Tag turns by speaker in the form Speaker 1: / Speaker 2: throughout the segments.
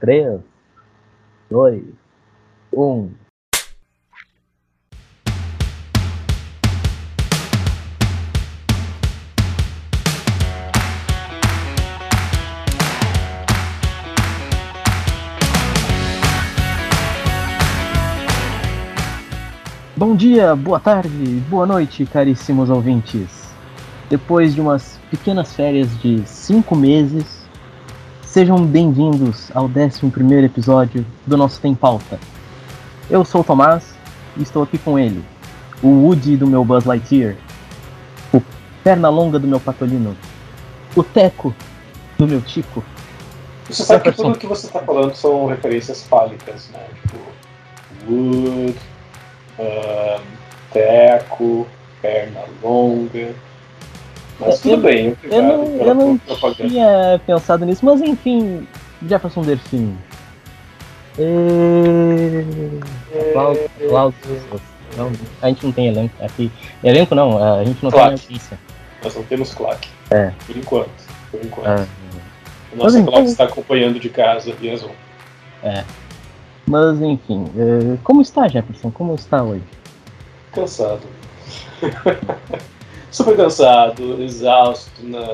Speaker 1: 3, 2, 1. Bom dia, boa tarde, boa noite, caríssimos ouvintes. Depois de umas pequenas férias de cinco meses, sejam bem-vindos ao 11 episódio do nosso Tem Pauta. Eu sou o Tomás e estou aqui com ele, o Woody do meu Buzz Lightyear, o perna longa do meu Patolino, o Teco do meu Tico.
Speaker 2: Você sabe que tudo que você está falando são referências fálicas, né? Tipo, Wood, um, teco, perna longa. Mas tudo
Speaker 1: eu,
Speaker 2: bem, obrigado
Speaker 1: eu não, eu não tinha pensado nisso, mas enfim, Jefferson Delfim. E... Aplausos. Não, a gente não tem elenco aqui. Elenco não, a gente não
Speaker 2: Claque.
Speaker 1: tem notícia.
Speaker 2: Nós não temos claque.
Speaker 1: É.
Speaker 2: Por enquanto. Por enquanto.
Speaker 1: Ah,
Speaker 2: A nossa
Speaker 1: Mas
Speaker 2: claque está acompanhando de casa via Zoom.
Speaker 1: é. Mas enfim, eh, como está Jefferson? Como está hoje?
Speaker 2: Cansado. Super cansado, exausto na,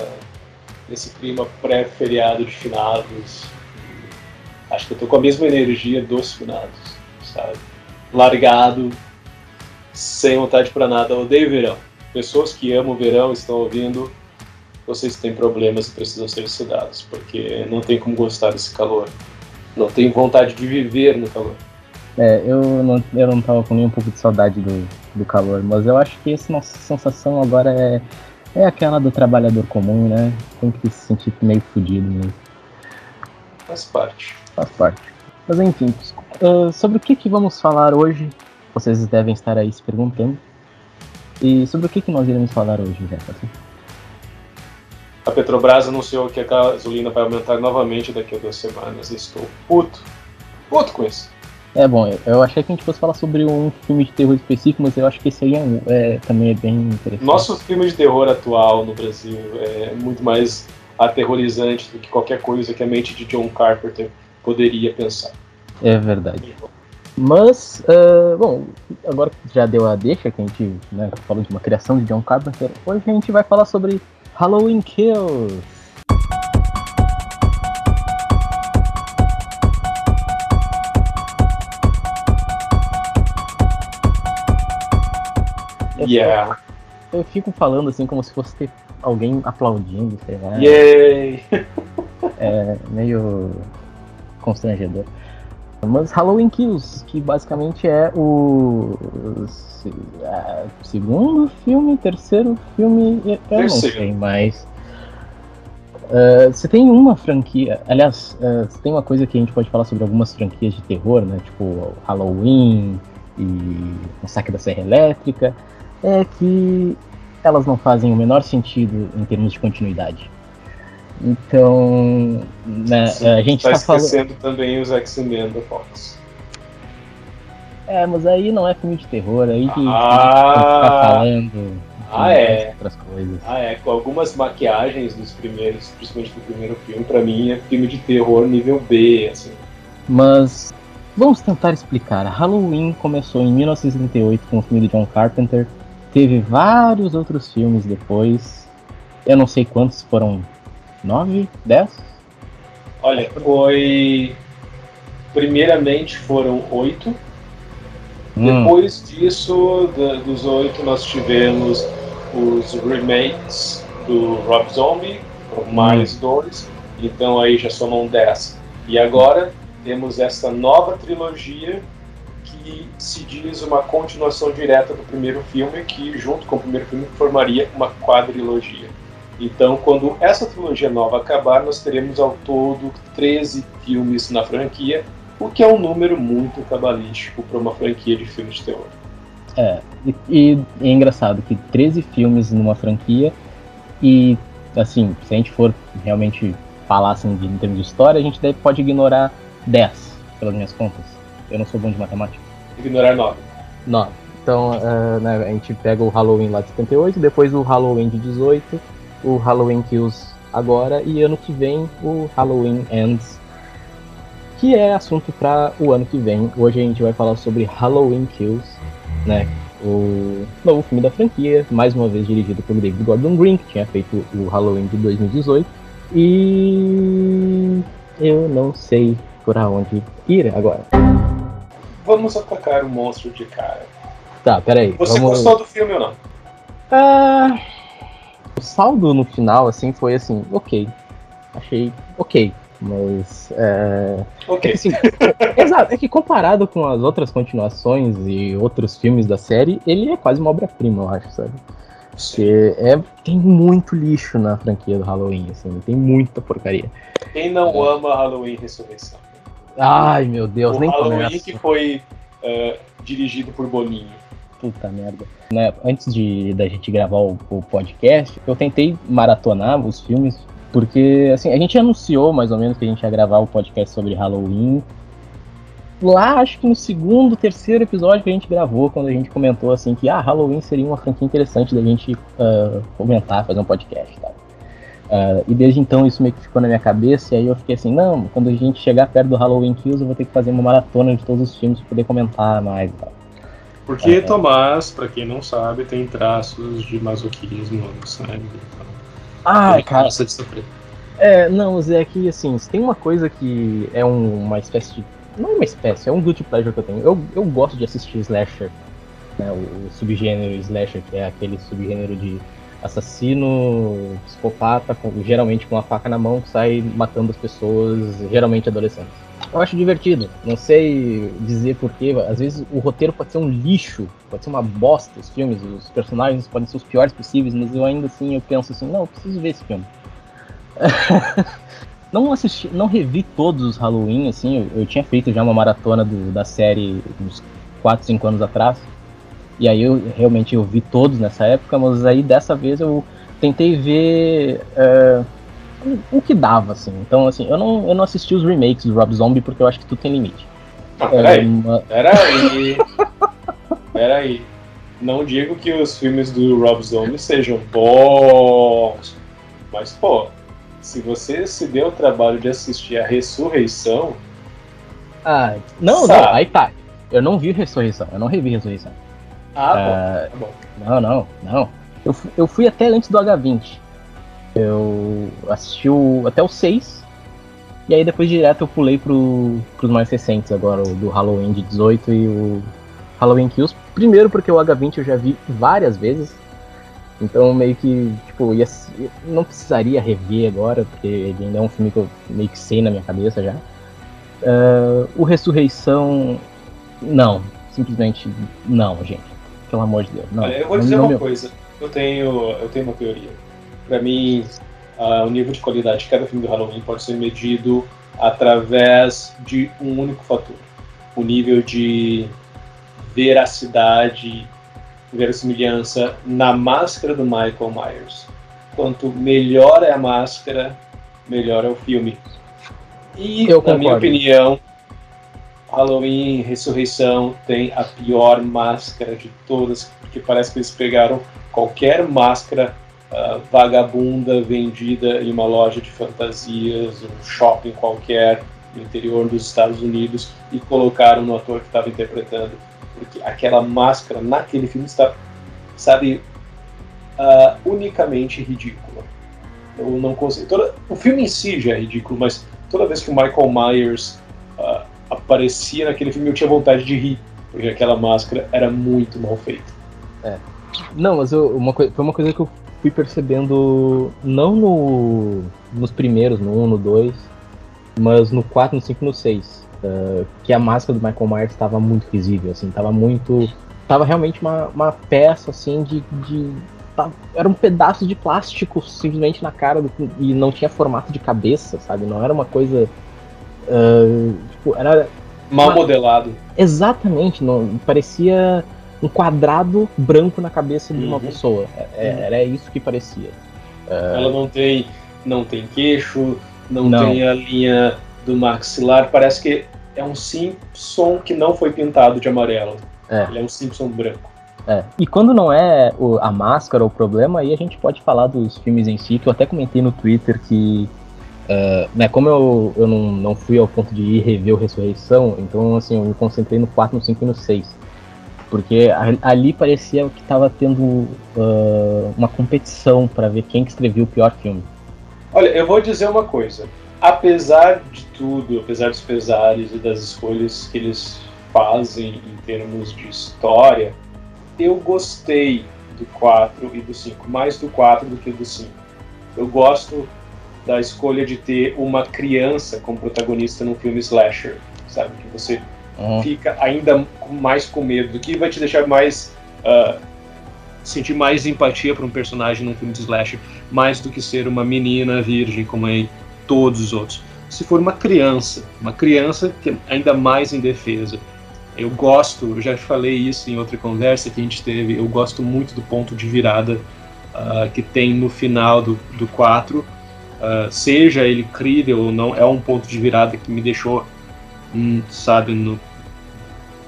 Speaker 2: nesse clima pré-feriado de finados. Acho que eu tô com a mesma energia dos finados, sabe? Largado, sem vontade pra nada. Odeio verão. Pessoas que amam o verão estão ouvindo. Vocês têm problemas e precisam ser estudados, porque não tem como gostar desse calor. Não tem vontade de viver no calor.
Speaker 1: É, eu não, eu não tava com nem um pouco de saudade do, do calor, mas eu acho que essa nossa sensação agora é, é aquela do trabalhador comum, né? Tem que se sentir meio fudido mesmo.
Speaker 2: Faz parte.
Speaker 1: faz parte. Mas enfim, ah, sobre o que, que vamos falar hoje, vocês devem estar aí se perguntando. E sobre o que, que nós iremos falar hoje, Jefferson?
Speaker 2: A Petrobras anunciou que a gasolina vai aumentar novamente daqui a duas semanas. Estou puto. Puto com isso.
Speaker 1: É bom, eu, achei que a gente fosse falar sobre um filme de terror específico, mas eu acho que esse aí é, um- é- também é bem interessante.
Speaker 2: Nosso filme de terror atual no Brasil é muito mais aterrorizante do que qualquer coisa que a mente de John Carpenter poderia pensar.
Speaker 1: É verdade. Mas, ah, bom, agora que já deu a deixa, que a gente né, falou de uma criação de John Carpenter, hoje a gente vai falar sobre Halloween Kills.
Speaker 2: Yeah.
Speaker 1: Eu fico falando assim como se fosse ter alguém aplaudindo, sei lá.
Speaker 2: Yay!
Speaker 1: É meio constrangedor. Mas Halloween Kills, que basicamente é o é, segundo filme, terceiro filme, eu eu não
Speaker 2: Terceiro.
Speaker 1: sei, mas é, você tem uma franquia, aliás, você tem uma coisa que a gente pode falar sobre algumas franquias de terror, né? Tipo Halloween e Massacre da Serra Elétrica, é que elas não fazem o menor sentido em termos de continuidade. Então, né,
Speaker 2: Sim,
Speaker 1: a gente
Speaker 2: tá
Speaker 1: tá falando.
Speaker 2: esquecendo também os X-Men da Fox.
Speaker 1: É, mas aí não é filme de terror, aí que
Speaker 2: Ah.
Speaker 1: a gente ficar falando de
Speaker 2: Ah, é.
Speaker 1: outras coisas.
Speaker 2: Ah, é, com algumas maquiagens dos primeiros, principalmente do primeiro filme, pra mim é filme de terror nível B, assim.
Speaker 1: Mas vamos tentar explicar. Halloween começou em 1978 com o filme do John Carpenter. Teve vários outros filmes depois. Eu não sei quantos foram. Nove? Dez?
Speaker 2: Olha, foi. Primeiramente foram oito.
Speaker 1: Hum,
Speaker 2: Depois disso, da- dos oito, nós tivemos os remakes do Rob Zombie, com mais dois. Então aí já somam dez. E agora temos essa nova trilogia que se diz uma continuação direta do primeiro filme, que junto com o primeiro filme formaria uma quadrilogia. Então, quando essa trilogia nova acabar, nós teremos ao todo 13 filmes na franquia, o que é um número muito cabalístico para uma franquia de filmes de terror.
Speaker 1: e, e é engraçado que 13 filmes numa franquia e, assim, se a gente for realmente falar assim, de, em termos de história, a gente pode ignorar 10, pelas minhas contas. Eu não sou bom de matemática.
Speaker 2: Ignorar nove.
Speaker 1: 9. Então, eh, né, a gente pega o Halloween lá de 78, depois o Halloween de 18, o Halloween Kills agora, e ano que vem o Halloween Ends, que é assunto para o ano que vem. Hoje a gente vai falar sobre Halloween Kills, né? O novo filme da franquia, mais uma vez dirigido pelo David Gordon Green, que tinha feito o Halloween de 2018. E eu não sei por onde ir agora.
Speaker 2: Vamos atacar o monstro de cara.
Speaker 1: Tá, peraí.
Speaker 2: Você
Speaker 1: vamos...
Speaker 2: gostou do filme ou não?
Speaker 1: Ah, o saldo no final, assim, foi assim, ok. Achei ok. Mas. É...
Speaker 2: Ok.
Speaker 1: É que, assim, exato, é que comparado com as outras continuações e outros filmes da série, ele é quase uma obra-prima, eu acho, sabe? Porque é, tem muito lixo na franquia do Halloween, assim, tem muita porcaria.
Speaker 2: Quem não é. ama Halloween Ressurreição?
Speaker 1: Ai, meu Deus,
Speaker 2: o
Speaker 1: nem
Speaker 2: Halloween
Speaker 1: começa.
Speaker 2: que foi uh, dirigido por Boninho.
Speaker 1: Puta merda. Né, antes de da gente gravar o, o, podcast, eu tentei maratonar os filmes, porque assim, a gente anunciou mais ou menos que a gente ia gravar o podcast sobre Halloween. Lá, acho que no segundo, terceiro episódio que a gente gravou, quando a gente comentou assim que ah, Halloween seria uma franquia interessante da gente uh, comentar, fazer um podcast e tal. Uh, e desde então isso meio que ficou na minha cabeça, e aí eu fiquei assim, não, quando a gente chegar perto do Halloween Kills, eu vou ter que fazer uma maratona de todos os filmes para poder comentar mais e tal.
Speaker 2: Porque é, Tomás, para quem não sabe, tem traços de masoquismo no sangue. Então,
Speaker 1: ah, cara. De sofrer. É, não, Zé, que assim, se tem uma coisa que é um, uma espécie de. Não uma espécie, é um guilty pleasure que eu tenho. Eu, eu gosto de assistir slasher, né, o, o subgênero slasher, que é aquele subgênero de assassino, psicopata, com, geralmente com uma faca na mão, sai matando as pessoas, geralmente adolescentes. Eu acho divertido, não sei dizer porquê, às vezes o roteiro pode ser um lixo, pode ser uma bosta, os filmes, os personagens podem ser os piores possíveis, mas eu ainda assim eu penso assim, não, eu preciso ver esse filme. não assisti, não revi todos os Halloween, assim, eu, eu tinha feito já uma maratona do, da série uns 4, 5 anos atrás, e aí eu realmente eu vi todos nessa época, mas aí dessa vez eu tentei ver uh, o que dava, assim. Então, assim, eu não, eu não assisti os remakes do Rob Zombie porque eu acho que tudo tem limite.
Speaker 2: Ah, peraí, uma... peraí, peraí. Não digo que os filmes do Rob Zombie sejam bons, mas, pô, se você se deu o trabalho de assistir a Ressurreição...
Speaker 1: Ah, não, sabe? não, aí tá. Eu não vi Ressurreição, eu não revi Ressurreição.
Speaker 2: Ah, uh, bom.
Speaker 1: Não, não, não. Eu, eu fui até antes do H20. Eu assisti o, até o 6. E aí depois direto eu pulei pro, pros mais recentes agora, o do Halloween de 18 e o Halloween Kills. Primeiro porque o H20 eu já vi várias vezes. Então meio que, tipo, ia, não precisaria rever agora, porque ele ainda é um filme que eu meio que sei na minha cabeça já. Uh, o Ressurreição, não. Simplesmente não, gente. Pelo amor de Deus. Não,
Speaker 2: Olha, eu vou dizer uma coisa. Eu tenho, eu tenho uma teoria. Para mim, uh, o nível de qualidade de cada filme do Halloween pode ser medido através de um único fator: o nível de veracidade, verossimilhança na máscara do Michael Myers. Quanto melhor é a máscara, melhor é o filme. E, eu na minha opinião, Halloween Ressurreição tem a pior máscara de todas, porque parece que eles pegaram qualquer máscara uh, vagabunda vendida em uma loja de fantasias, um shopping qualquer no interior dos Estados Unidos e colocaram no ator que estava interpretando, porque aquela máscara naquele filme está, sabe, uh, unicamente ridícula. Eu não consigo. Toda, o filme em si já é ridículo, mas toda vez que o Michael Myers aparecia naquele filme, eu tinha vontade de rir, porque aquela máscara era muito mal feita.
Speaker 1: É. Não, mas eu, uma foi uma coisa que eu fui percebendo, não no, nos primeiros, no 1, no 2, mas no 4, no 5 no 6. Uh, que a máscara do Michael Myers estava muito visível, assim, estava muito. Tava realmente uma, uma peça, assim, de. de era um pedaço de plástico simplesmente na cara do, e não tinha formato de cabeça, sabe? Não era uma coisa. Uh, tipo, era.
Speaker 2: Mal uma... modelado.
Speaker 1: Exatamente, não, parecia um quadrado branco na cabeça de uma uhum. pessoa. É, é, uhum. Era isso que parecia.
Speaker 2: Uh... Ela não tem, não tem queixo, não, não, tem a linha do maxilar. Parece que é um Simpson que não foi pintado de amarelo. É. Ele é um Simpson branco.
Speaker 1: É. E quando não é o, a máscara o problema, aí a gente pode falar dos filmes em si, que eu até comentei no Twitter que Uh, né, como eu, eu não, não fui ao ponto de ir rever o Ressurreição, então assim, eu me concentrei no 4, no 5 e no 6. Porque ali parecia que estava tendo uh, uma competição para ver quem que o pior filme.
Speaker 2: Olha, eu vou dizer uma coisa. Apesar de tudo, apesar dos pesares e das escolhas que eles fazem em termos de história, eu gostei do 4 e do 5, mais do 4 do que do 5. Eu gosto da escolha de ter uma criança como protagonista num filme slasher, sabe? Que você uhum. fica ainda mais com medo, do que vai te deixar mais. Uh, sentir mais empatia para um personagem num filme de slasher, mais do que ser uma menina virgem como é todos os outros. Se for uma criança, uma criança que é ainda mais indefesa. Eu gosto, eu já falei isso em outra conversa que a gente teve, eu gosto muito do ponto de virada uh, que tem no final do, do 4, uh, seja ele crível ou não, é um ponto de virada que me deixou, hum, sabe, no,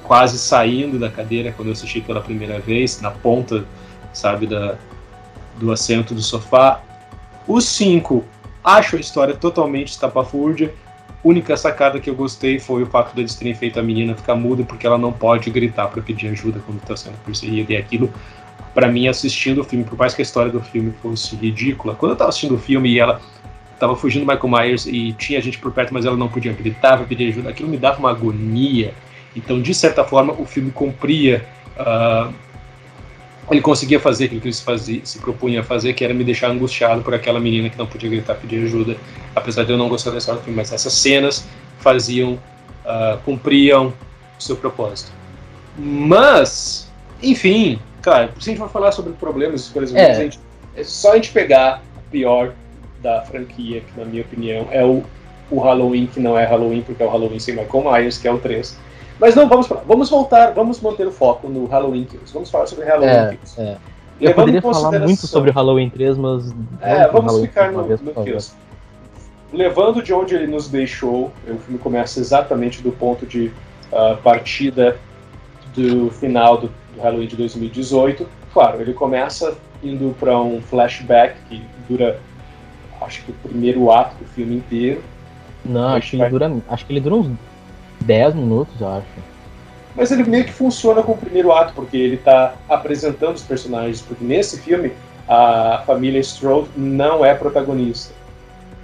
Speaker 2: quase saindo da cadeira quando eu assisti pela primeira vez, na ponta, sabe, da, do assento do sofá. Os cinco, acho a história totalmente estapafúrdia. Única sacada que eu gostei foi o fato deles terem feito a menina ficar muda porque ela não pode gritar para pedir ajuda quando está sendo perseguida. E aquilo, para mim, assistindo o filme, por mais que a história do filme fosse ridícula, quando eu estava assistindo o filme e ela tava fugindo do Michael Myers e tinha gente por perto, mas ela não podia gritar para pedir ajuda. Aquilo me dava uma agonia. Então, de certa forma, o filme cumpria. Uh, ele conseguia fazer aquilo que ele se, fazia, se propunha a fazer, que era me deixar angustiado por aquela menina que não podia gritar, pedir ajuda, apesar de eu não gostar da história do filme. Mas essas cenas faziam, uh, cumpriam o seu propósito. Mas, enfim, cara, se a gente for falar sobre problemas, por exemplo, é. Gente, é só a gente pegar o pior da franquia, que na minha opinião é o, o Halloween, que não é Halloween, porque é o Halloween sem Michael Myers, que é o 3. Mas não, vamos falar. Vamos voltar, vamos manter o foco no Halloween Kills. Vamos falar sobre Halloween
Speaker 1: é, Kills. É. Eu poderia falar muito sobre Halloween 3, mas.
Speaker 2: É, vamos Halloween ficar no, vez, no Kills. Levando de onde ele nos deixou, o filme começa exatamente do ponto de uh, partida do final do, do Halloween de 2018. Claro, ele começa indo para um flashback que dura acho que o primeiro ato do filme inteiro.
Speaker 1: Não, acho que, vai... dura, acho que ele dura uns 10 minutos, eu acho.
Speaker 2: Mas ele meio que funciona com o primeiro ato, porque ele está apresentando os personagens. Porque nesse filme, a família Strode não é protagonista.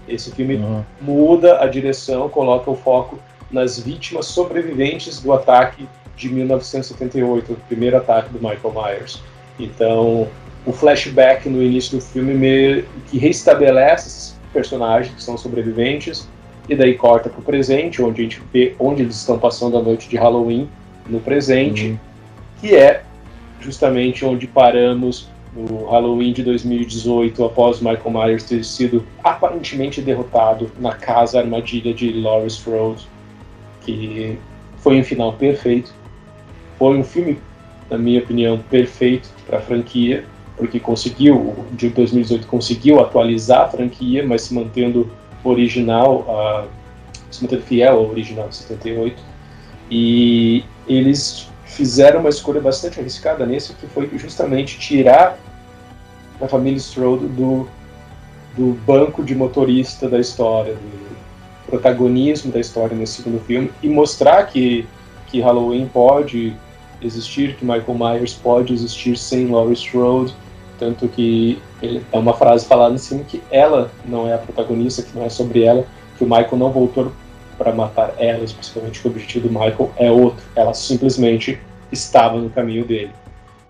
Speaker 2: Esse filme uhum. muda a direção, coloca o foco nas vítimas sobreviventes do ataque de 1978, o primeiro ataque do Michael Myers. Então, o flashback no início do filme meio que restabelece esses personagens que são sobreviventes e daí corta para o presente, onde a gente vê onde eles estão passando a noite de Halloween no presente, uhum. que é justamente onde paramos no Halloween de 2018, após Michael Myers ter sido aparentemente derrotado na casa armadilha de Laurie Strode, que foi um final perfeito. Foi um filme, na minha opinião, perfeito para a franquia porque conseguiu, de 2018 conseguiu atualizar a franquia, mas se mantendo original, uh, se mantendo fiel ao original de 78. E eles fizeram uma escolha bastante arriscada nesse, que foi justamente tirar a família Strode do, do banco de motorista da história, do protagonismo da história nesse segundo filme, e mostrar que, que Halloween pode existir, que Michael Myers pode existir sem Laurie Strode, tanto que ele, é uma frase falada em cima que ela não é a protagonista, que não é sobre ela, que o Michael não voltou para matar ela, especificamente que o objetivo do Michael é outro. Ela simplesmente estava no caminho dele.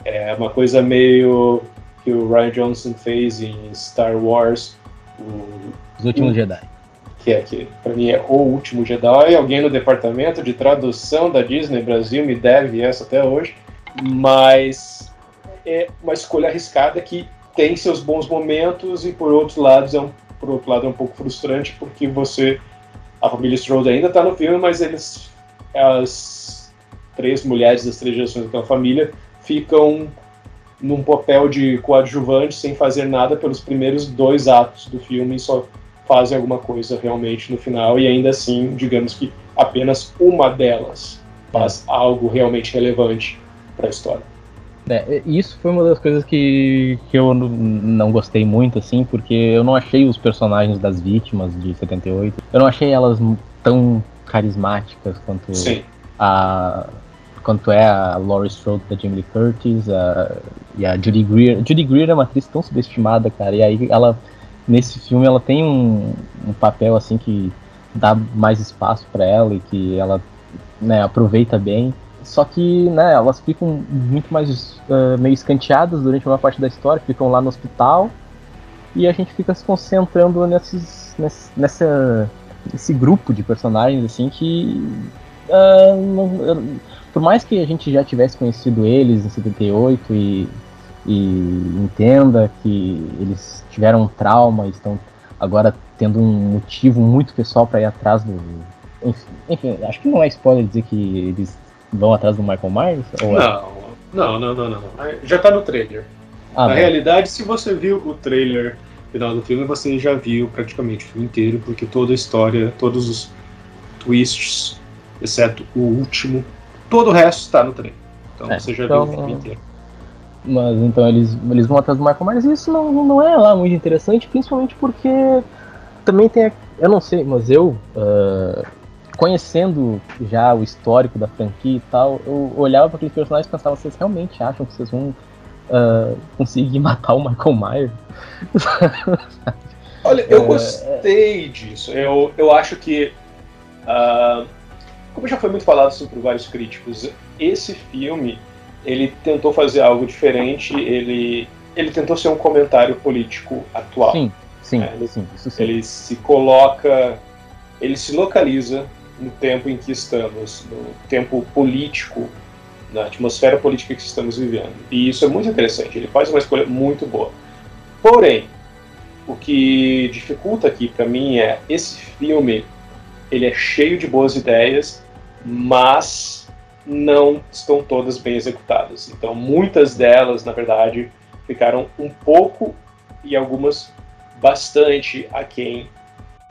Speaker 2: É uma coisa meio que o Ryan Johnson fez em Star Wars. O,
Speaker 1: Os Últimos Jedi.
Speaker 2: Que é que, para mim, é o último Jedi. Alguém no departamento de tradução da Disney Brasil me deve essa até hoje. Mas é uma escolha arriscada que tem seus bons momentos e por outros lados é um, por outro lado é um pouco frustrante porque você a família Strode ainda está no filme, mas eles as três mulheres das três gerações daquela família ficam num papel de coadjuvante sem fazer nada pelos primeiros dois atos do filme só fazem alguma coisa realmente no final e ainda assim, digamos que apenas uma delas faz algo realmente relevante para a história.
Speaker 1: É, isso foi uma das coisas que, que eu não gostei muito, assim, porque eu não achei os personagens das vítimas de 78, eu não achei elas tão carismáticas quanto
Speaker 2: Sim.
Speaker 1: a quanto é a Laurie Strode da Jamie Lee Curtis a, e a Judy Greer. Judy Greer é uma atriz tão subestimada, cara, e aí ela nesse filme ela tem um, um papel assim que dá mais espaço para ela e que ela né, aproveita bem. Só que né, elas ficam muito mais uh, meio escanteadas durante uma parte da história, ficam lá no hospital e a gente fica se concentrando nesses, nesse, nessa, nesse grupo de personagens assim que uh, não, por mais que a gente já tivesse conhecido eles em 78 e, e entenda que eles tiveram um trauma e estão agora tendo um motivo muito pessoal para ir atrás do. Enfim, enfim, acho que não é spoiler dizer que eles vão atrás do Michael Myers?
Speaker 2: Ou não, é? não, não, não, não, Já tá no trailer. Ah, Na realidade, se você viu o trailer final do filme, você já viu praticamente o filme inteiro, porque toda a história, todos os twists, exceto o último, todo o resto está no trailer. Então é, você já então, viu o filme inteiro.
Speaker 1: Mas então eles, eles vão atrás do Michael Myers e isso não, não é lá muito interessante, principalmente porque também tem. Eu não sei, mas eu. Uh, conhecendo já o histórico da franquia e tal, eu olhava para aqueles personagens e pensava, vocês realmente acham que vocês vão uh, conseguir matar o Michael Myers?
Speaker 2: Olha, eu é... gostei disso. Eu, eu acho que. Uh, como já foi muito falado por vários críticos, esse filme ele tentou fazer algo diferente, ele, ele tentou ser um comentário político atual.
Speaker 1: Sim, sim, é,
Speaker 2: ele,
Speaker 1: sim, isso sim.
Speaker 2: Ele se coloca, ele se localiza no tempo em que estamos, no tempo político, na atmosfera política que estamos vivendo. E isso é muito interessante, ele faz uma escolha muito boa. Porém, o que dificulta aqui para mim é esse filme, ele é cheio de boas ideias, mas não estão todas bem executadas. Então, muitas delas, na verdade, ficaram um pouco e algumas bastante aquém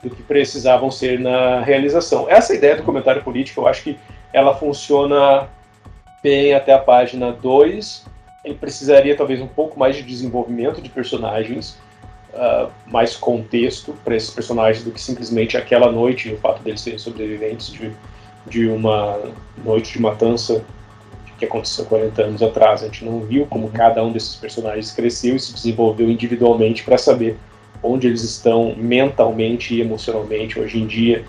Speaker 2: do que precisavam ser na realização. Essa ideia do comentário político, eu acho que ela funciona bem até a página 2. Ele precisaria talvez um pouco mais de desenvolvimento de personagens, uh, mais contexto para esses personagens do que simplesmente aquela noite e o fato deles serem sobreviventes de de uma noite de matança que aconteceu 40 anos atrás. A gente não viu como cada um desses personagens cresceu e se desenvolveu individualmente para saber onde eles estão mentalmente e emocionalmente hoje em dia,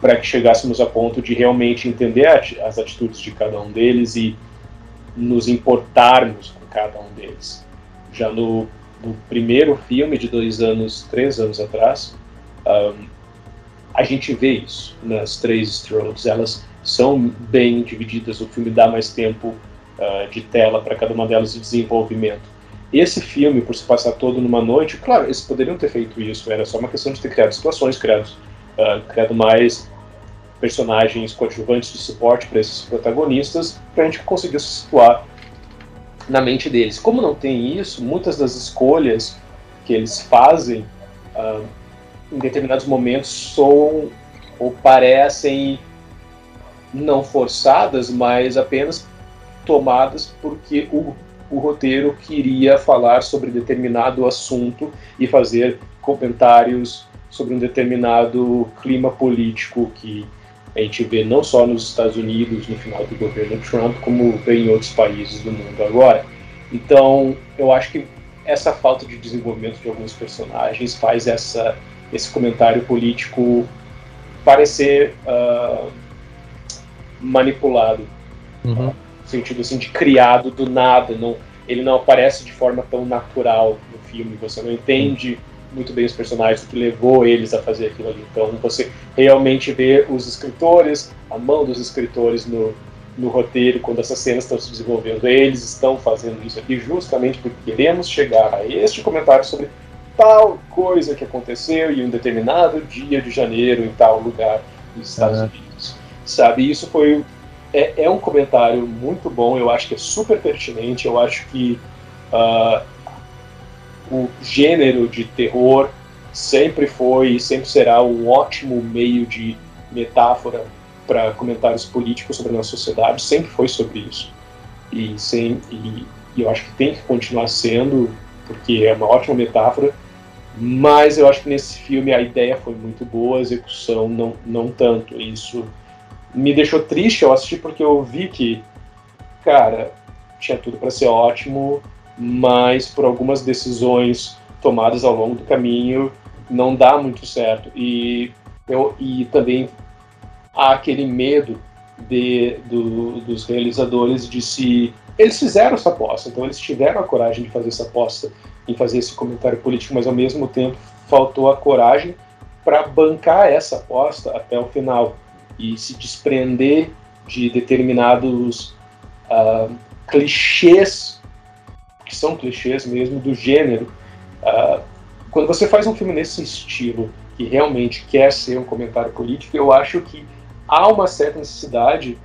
Speaker 2: para que chegássemos a ponto de realmente entender as atitudes de cada um deles e nos importarmos com cada um deles. Já no, no primeiro filme de dois anos, três anos atrás, um, a gente vê isso nas três Strokes. Elas são bem divididas, o filme dá mais tempo uh, de tela para cada uma delas de desenvolvimento. Esse filme, por se passar todo numa noite, claro, eles poderiam ter feito isso, era só uma questão de ter criado situações, criado, uh, criado mais personagens coadjuvantes de suporte para esses protagonistas, para a gente conseguir se situar na mente deles. Como não tem isso, muitas das escolhas que eles fazem uh, em determinados momentos soam ou parecem não forçadas, mas apenas tomadas porque o, o roteiro queria falar sobre determinado assunto e fazer comentários sobre um determinado clima político que a gente vê não só nos Estados Unidos no final do governo Trump, como vê em outros países do mundo agora. Então, eu acho que essa falta de desenvolvimento de alguns personagens faz essa esse comentário político parecer uh, manipulado, uhum. no sentido assim de criado do nada, não, ele não aparece de forma tão natural no filme, você não entende muito bem os personagens, o que levou eles a fazer aquilo ali. Então você realmente vê os escritores, a mão dos escritores no, no roteiro, quando essas cenas estão se desenvolvendo, eles estão fazendo isso aqui justamente porque queremos chegar a este comentário sobre tal coisa que aconteceu em um determinado dia de janeiro em tal lugar nos Estados uhum. Unidos. Sabe, isso foi é, é, um comentário muito bom, eu acho que é super pertinente, eu acho que uh, o gênero de terror sempre foi e sempre será um ótimo meio de metáfora para comentários políticos sobre a nossa sociedade, sempre foi sobre isso. E, sem, e e eu acho que tem que continuar sendo, porque é uma ótima metáfora, mas eu acho que nesse filme a ideia foi muito boa, a execução não, não tanto. Isso me deixou triste ao assistir, porque eu vi que, cara, tinha tudo para ser ótimo, mas por algumas decisões tomadas ao longo do caminho não dá muito certo. E, eu, e também há aquele medo de, do, dos realizadores de se. Eles fizeram essa aposta, então eles tiveram a coragem de fazer essa aposta, em fazer esse comentário político, mas ao mesmo tempo faltou a coragem para bancar essa aposta até o final e se desprender de determinados uh, clichês, que são clichês mesmo, do gênero. Uh, quando você faz um filme nesse estilo, que realmente quer ser um comentário político, eu acho que há uma certa necessidade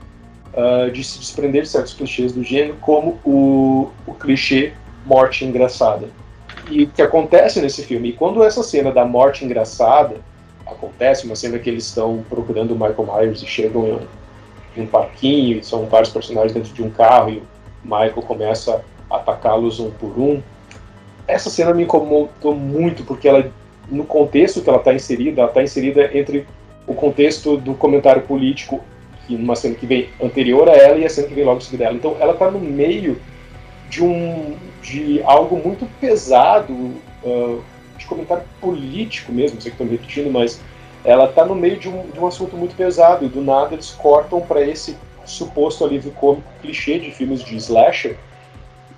Speaker 2: uh, de se desprender de certos clichês do gênero, como o, o clichê morte engraçada. E que acontece nesse filme, e quando essa cena da morte engraçada acontece, uma cena que eles estão procurando o Michael Myers e chegam em um, em um parquinho, e são vários personagens dentro de um carro, e o Michael começa a atacá-los um por um. Essa cena me incomodou muito, porque ela, no contexto que ela está inserida, ela está inserida entre o contexto do comentário político, que numa cena que vem anterior a ela e a cena que vem logo em seguida dela. Então ela está no meio de um de algo muito pesado, uh, de comentário político mesmo, sei que estou me repetindo, mas ela está no meio de um, de um assunto muito pesado e do nada eles cortam para esse suposto alívio cômico clichê de filmes de slasher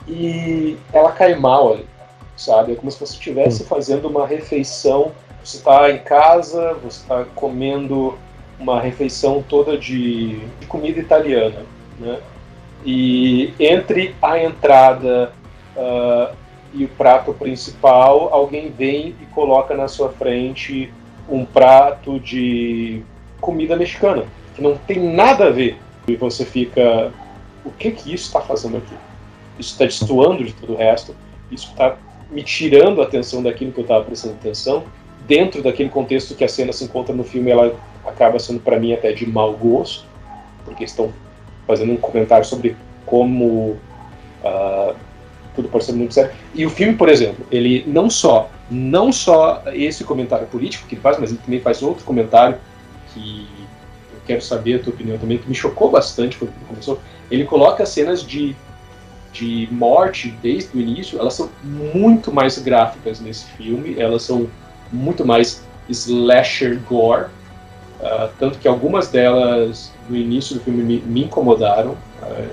Speaker 2: e ela cai mal ali, sabe? É como se você estivesse fazendo uma refeição você está em casa, você está comendo uma refeição toda de, de comida italiana, né? E entre a entrada uh, e o prato principal, alguém vem e coloca na sua frente um prato de comida mexicana, que não tem nada a ver. E você fica, o que que isso está fazendo aqui? Isso está destoando de todo o resto, isso está me tirando a atenção daquilo que eu estava prestando atenção, dentro daquele contexto que a cena se encontra no filme, ela acaba sendo para mim até de mau gosto, porque estão fazendo um comentário sobre como uh, tudo pode ser muito sério. E o filme, por exemplo, ele não só não só esse comentário político que ele faz, mas ele também faz outro comentário que eu quero saber a tua opinião também, que me chocou bastante quando começou. Ele coloca cenas de de morte desde o início, elas são muito mais gráficas nesse filme, elas são muito mais slasher gore, uh, tanto que algumas delas no início do filme me, me incomodaram, uh,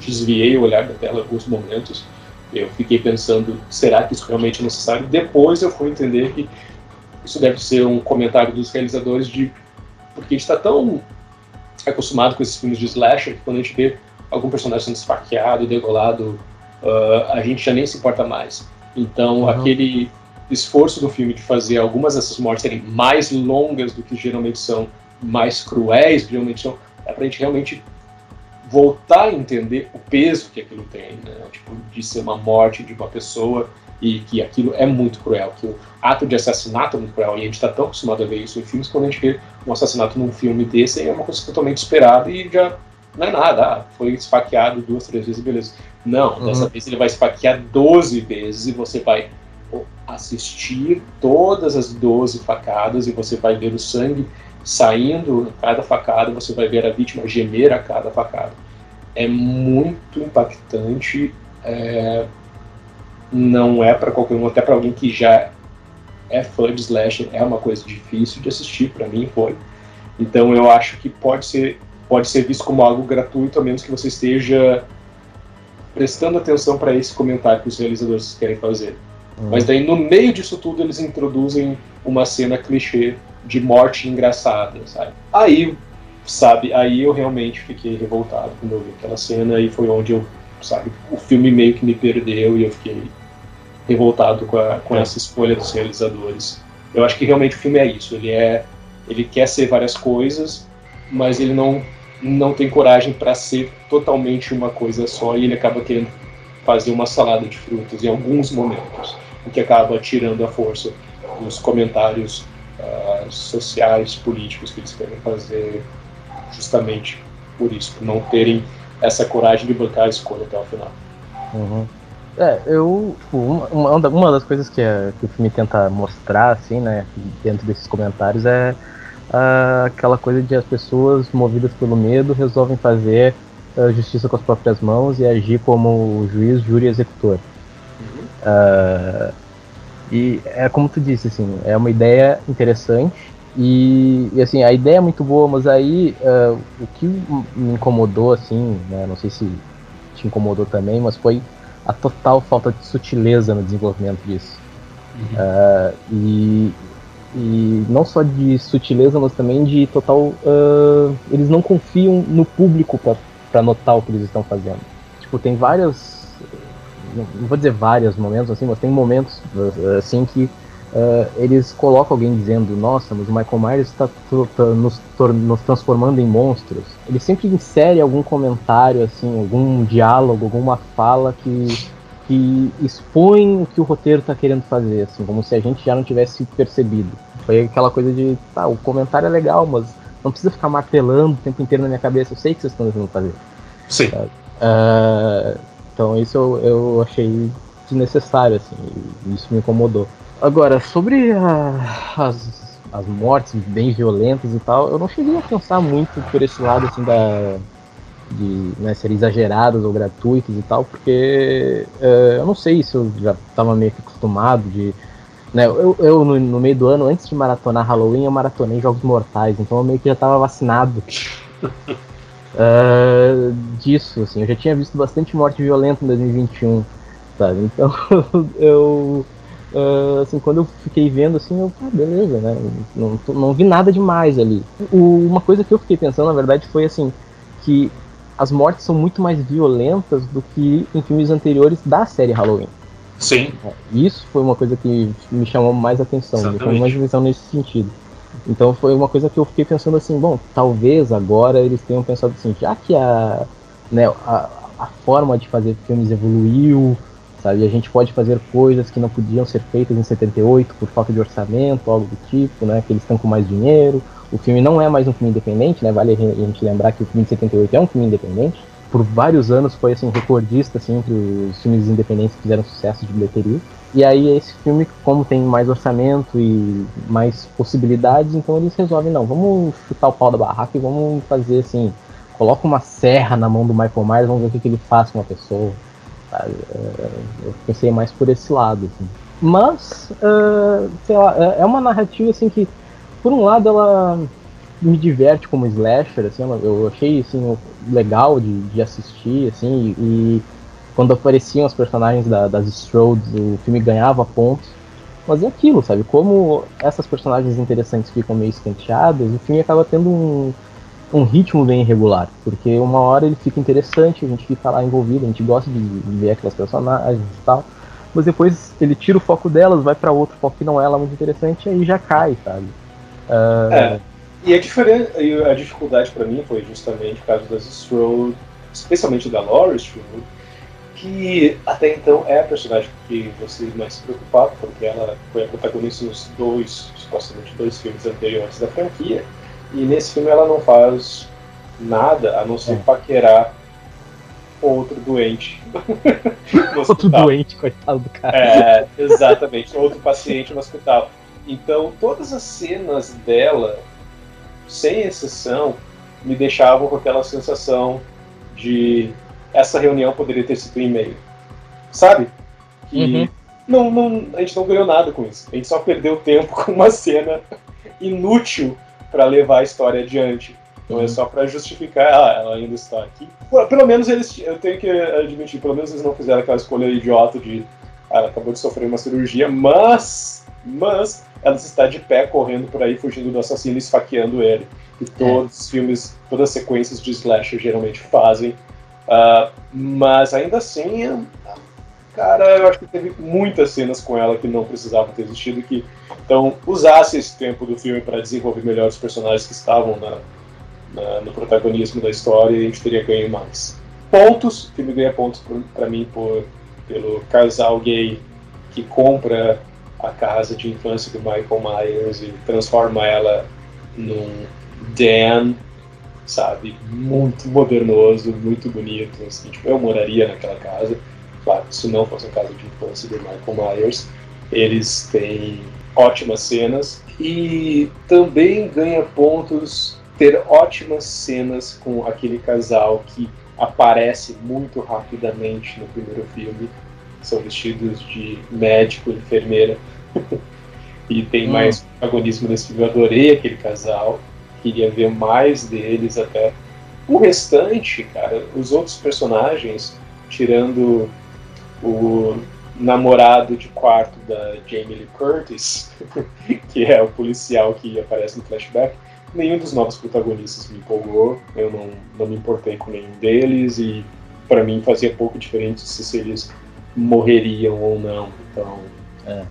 Speaker 2: desviei o olhar da tela em alguns momentos, eu fiquei pensando, será que isso realmente é necessário? Depois eu fui entender que isso deve ser um comentário dos realizadores de porque a gente está tão acostumado com esses filmes de slasher que quando a gente vê algum personagem sendo esfaqueado, degolado, uh, a gente já nem se importa mais. Então uhum. aquele esforço do filme de fazer algumas dessas mortes serem mais longas do que geralmente são, mais cruéis, geralmente são, é pra gente realmente voltar a entender o peso que aquilo tem, né? Tipo, de ser uma morte de uma pessoa e que aquilo é muito cruel, que o ato de assassinato é muito cruel, e a gente está tão acostumado a ver isso em filmes, quando a gente vê um assassinato num filme desse, é uma coisa totalmente esperada e já não é nada, ah, foi esfaqueado duas, três vezes, beleza. Não, uhum. dessa vez ele vai esfaquear 12 vezes e você vai assistir todas as 12 facadas e você vai ver o sangue saindo a cada facada, você vai ver a vítima gemer a cada facada. É muito impactante, é, não é para qualquer um, até para alguém que já é fã de slasher, é uma coisa difícil de assistir, para mim foi. Então eu acho que pode ser, pode ser visto como algo gratuito, a menos que você esteja prestando atenção para esse comentário que os realizadores querem fazer. Uhum. Mas daí no meio disso tudo eles introduzem uma cena clichê de morte engraçada, sabe? Aí, sabe, aí eu realmente fiquei revoltado quando eu vi aquela cena e foi onde eu, sabe, o filme meio que me perdeu e eu fiquei revoltado com, a, com essa escolha dos realizadores. Eu acho que realmente o filme é isso, ele é ele quer ser várias coisas, mas ele não não tem coragem para ser totalmente uma coisa só e ele acaba querendo fazer uma salada de frutas em alguns momentos o que acaba tirando a força dos comentários uh, sociais, políticos que eles querem fazer justamente por isso, por não terem essa coragem de bancar a escolha até o final.
Speaker 1: Uhum. É, eu. Uma, uma das coisas que, é, que o filme tenta mostrar, assim, né, dentro desses comentários é uh, aquela coisa de as pessoas movidas pelo medo resolvem fazer uh, justiça com as próprias mãos e agir como juiz, júri e executor. Uh, e é como tu disse, assim, é uma ideia interessante e, e assim, a ideia é muito boa, mas aí uh, o que me incomodou, assim, né, não sei se te incomodou também, mas foi a total falta de sutileza no desenvolvimento disso. Uhum. Uh, e, e não só de sutileza, mas também de total. Uh, eles não confiam no público para notar o que eles estão fazendo. Tipo, tem várias. Não, vou dizer vários momentos assim, mas tem momentos assim que uh, eles colocam alguém dizendo: Nossa, mas o Michael Myers está nos, nos, transformando em monstros. Ele sempre insere algum comentário, assim, algum diálogo, alguma fala que que expõe o que o roteiro está querendo fazer, assim, como se a gente já não tivesse percebido. Foi aquela coisa de, tá, o comentário é legal, mas não precisa ficar martelando o tempo inteiro na minha cabeça, eu sei que vocês estão tentando fazer.
Speaker 2: Sim.
Speaker 1: Uh, então isso eu, eu achei desnecessário, assim, isso me incomodou. Agora, sobre a, as, as mortes bem violentas e tal, eu não cheguei a pensar muito por esse lado, assim, da, de né, serem exageradas ou gratuitas e tal, porque uh, eu não sei se eu já estava meio que acostumado de. Né, eu, eu no, no, meio do ano, antes de maratonar Halloween, eu maratonei Jogos Mortais, então eu meio que já estava vacinado uh, disso, assim. Eu já tinha visto bastante morte violenta em 2021, sabe? Então eu. Uh, assim, quando eu fiquei vendo, assim, eu, ah, beleza, né? Não, não vi nada demais ali. O, uma coisa que eu fiquei pensando, na verdade, foi assim, que as mortes são muito mais violentas do que em filmes anteriores da série Halloween.
Speaker 2: Sim.
Speaker 1: Isso foi uma coisa que me chamou mais atenção, me chamou mais atenção nesse sentido. Então foi uma coisa que eu fiquei pensando assim, bom, talvez agora eles tenham pensado assim, já que a, né, a, a forma de fazer filmes evoluiu, sabe, a gente pode fazer coisas que não podiam ser feitas em 78 por falta de orçamento, algo do tipo, né, que eles estão com mais dinheiro, o filme não é mais um filme independente, né? Vale a gente lembrar que o filme de 78 é um filme independente. Por vários anos foi assim recordista assim entre os filmes independentes que fizeram sucesso de bilheteria. E aí esse filme, como tem mais orçamento e mais possibilidades, então eles resolvem não, vamos chutar o pau da barraca e vamos fazer assim, coloca uma serra na mão do Michael Myers, vamos ver o que, que ele faz com uma pessoa. É, eu pensei mais por esse lado. Assim. Mas, uh, sei lá, é, é uma narrativa assim que por um lado ela me diverte como slasher, assim, eu achei assim, legal de, de assistir, assim, e, quando apareciam os personagens da, das Strodes, o filme ganhava pontos. Mas é aquilo, sabe? Como essas personagens interessantes ficam meio escanteadas, o filme acaba tendo um, um ritmo bem irregular. Porque uma hora ele fica interessante, a gente fica lá envolvido, a gente gosta de, de ver aquelas personagens e tal. Mas depois ele tira o foco delas, vai para outro foco que não é lá muito interessante, e aí já cai, sabe?
Speaker 2: Uh... É. E a, diferença, a dificuldade para mim foi justamente por causa das Strode, especialmente da Laurie Strode, que até então é a personagem que você mais se preocupava, porque ela foi a protagonista nos dois, supostamente dois filmes anteriores da franquia, e nesse filme ela não faz nada a não ser é. paquerar outro doente.
Speaker 1: outro doente, coitado do cara.
Speaker 2: É, exatamente, outro paciente no hospital. Então, todas as cenas dela, sem exceção, me deixavam com aquela sensação de essa reunião poderia ter sido em e-mail. Sabe? Que uhum. não, não, a gente não ganhou nada com isso. A gente só perdeu tempo com uma cena inútil para levar a história adiante. Então é uhum. é só para justificar, ah, ela ainda está aqui. Pelo menos eles, eu tenho que admitir, pelo menos eles não fizeram aquela escolha idiota de, ah, ela acabou de sofrer uma cirurgia, mas, mas ela está de pé correndo por aí, fugindo do assassino e esfaqueando ele. E todos é. os filmes, todas as sequências de slasher geralmente fazem. Uh, mas ainda assim, cara, eu acho que teve muitas cenas com ela que não precisavam ter existido. Que, então, usasse esse tempo do filme para desenvolver melhor os personagens que estavam na, na, no protagonismo da história e a gente teria ganho mais. Pontos, o filme ganha pontos para mim por, pelo casal gay que compra a casa de infância do Michael Myers e transforma ela num Dan, sabe? Muito modernoso, muito bonito. Assim, tipo, eu moraria naquela casa. claro, se não fosse um caso de infância de Michael Myers, eles têm ótimas cenas e também ganha pontos ter ótimas cenas com aquele casal que aparece muito rapidamente no primeiro filme. São vestidos de médico enfermeira. e tem hum. mais protagonismo nesse filme. Eu adorei aquele casal. Queria ver mais deles até. O restante, cara, os outros personagens, tirando o namorado de quarto da Jamie Lee Curtis, que é o policial que aparece no flashback, nenhum dos novos protagonistas me empolgou. Eu não, não me importei com nenhum deles e para mim fazia pouco diferente se eles morreriam ou não. Então, é.